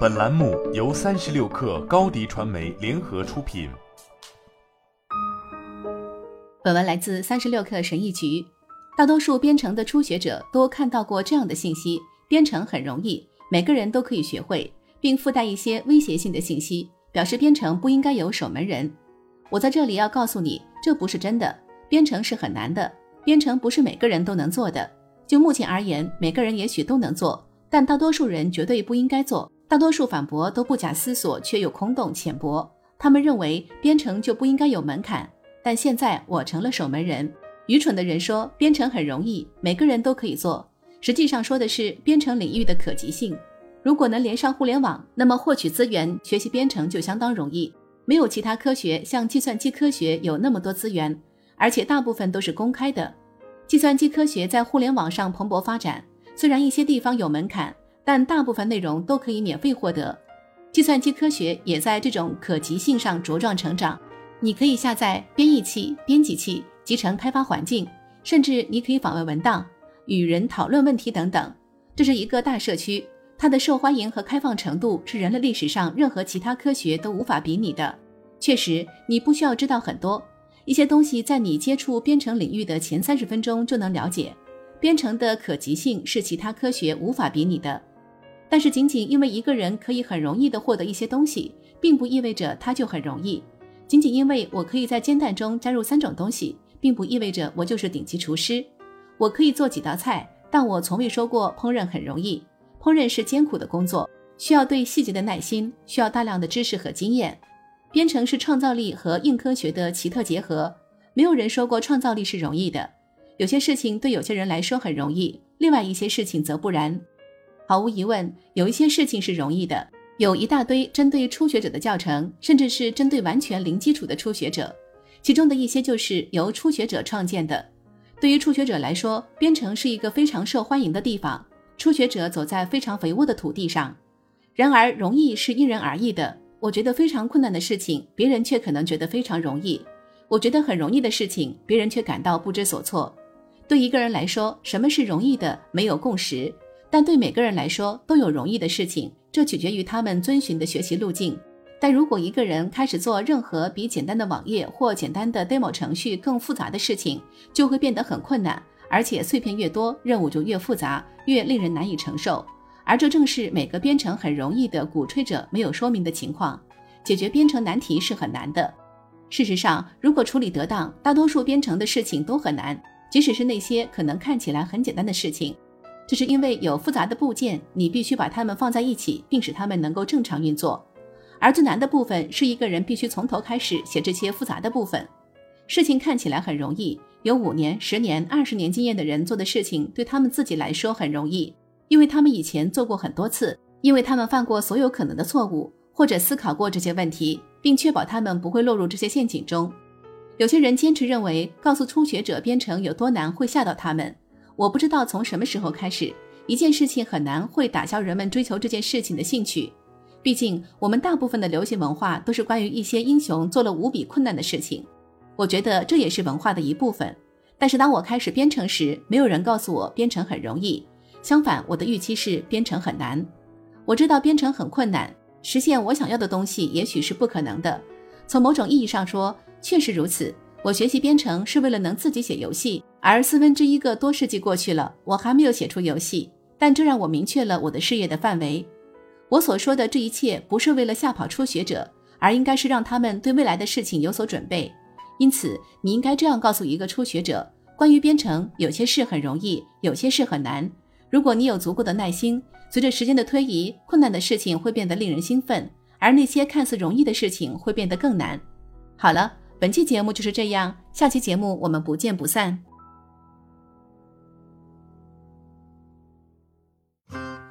本栏目由三十六氪高低传媒联合出品。本文来自三十六氪神译局。大多数编程的初学者都看到过这样的信息：编程很容易，每个人都可以学会，并附带一些威胁性的信息，表示编程不应该有守门人。我在这里要告诉你，这不是真的。编程是很难的，编程不是每个人都能做的。就目前而言，每个人也许都能做，但大多数人绝对不应该做。大多数反驳都不假思索，却又空洞浅薄。他们认为编程就不应该有门槛，但现在我成了守门人。愚蠢的人说编程很容易，每个人都可以做。实际上说的是编程领域的可及性。如果能连上互联网，那么获取资源、学习编程就相当容易。没有其他科学像计算机科学有那么多资源，而且大部分都是公开的。计算机科学在互联网上蓬勃发展，虽然一些地方有门槛，但大部分内容都可以免费获得。计算机科学也在这种可及性上茁壮成长。你可以下载编译器、编辑器、集成开发环境，甚至你可以访问文档、与人讨论问题等等。这是一个大社区，它的受欢迎和开放程度是人类历史上任何其他科学都无法比拟的。确实，你不需要知道很多。一些东西在你接触编程领域的前三十分钟就能了解。编程的可及性是其他科学无法比拟的。但是，仅仅因为一个人可以很容易地获得一些东西，并不意味着他就很容易。仅仅因为我可以在煎蛋中加入三种东西，并不意味着我就是顶级厨师。我可以做几道菜，但我从未说过烹饪很容易。烹饪是艰苦的工作，需要对细节的耐心，需要大量的知识和经验。编程是创造力和硬科学的奇特结合。没有人说过创造力是容易的。有些事情对有些人来说很容易，另外一些事情则不然。毫无疑问，有一些事情是容易的。有一大堆针对初学者的教程，甚至是针对完全零基础的初学者，其中的一些就是由初学者创建的。对于初学者来说，编程是一个非常受欢迎的地方。初学者走在非常肥沃的土地上。然而，容易是因人而异的。我觉得非常困难的事情，别人却可能觉得非常容易；我觉得很容易的事情，别人却感到不知所措。对一个人来说，什么是容易的没有共识，但对每个人来说都有容易的事情，这取决于他们遵循的学习路径。但如果一个人开始做任何比简单的网页或简单的 demo 程序更复杂的事情，就会变得很困难，而且碎片越多，任务就越复杂，越令人难以承受。而这正是每个编程很容易的鼓吹者没有说明的情况。解决编程难题是很难的。事实上，如果处理得当，大多数编程的事情都很难，即使是那些可能看起来很简单的事情。这是因为有复杂的部件，你必须把它们放在一起，并使它们能够正常运作。而最难的部分是一个人必须从头开始写这些复杂的部分。事情看起来很容易，有五年、十年、二十年经验的人做的事情，对他们自己来说很容易。因为他们以前做过很多次，因为他们犯过所有可能的错误，或者思考过这些问题，并确保他们不会落入这些陷阱中。有些人坚持认为，告诉初学者编程有多难会吓到他们。我不知道从什么时候开始，一件事情很难会打消人们追求这件事情的兴趣。毕竟，我们大部分的流行文化都是关于一些英雄做了无比困难的事情。我觉得这也是文化的一部分。但是当我开始编程时，没有人告诉我编程很容易。相反，我的预期是编程很难。我知道编程很困难，实现我想要的东西也许是不可能的。从某种意义上说，确实如此。我学习编程是为了能自己写游戏，而四分之一个多世纪过去了，我还没有写出游戏。但这让我明确了我的事业的范围。我所说的这一切不是为了吓跑初学者，而应该是让他们对未来的事情有所准备。因此，你应该这样告诉一个初学者：关于编程，有些事很容易，有些事很难。如果你有足够的耐心，随着时间的推移，困难的事情会变得令人兴奋，而那些看似容易的事情会变得更难。好了，本期节目就是这样，下期节目我们不见不散。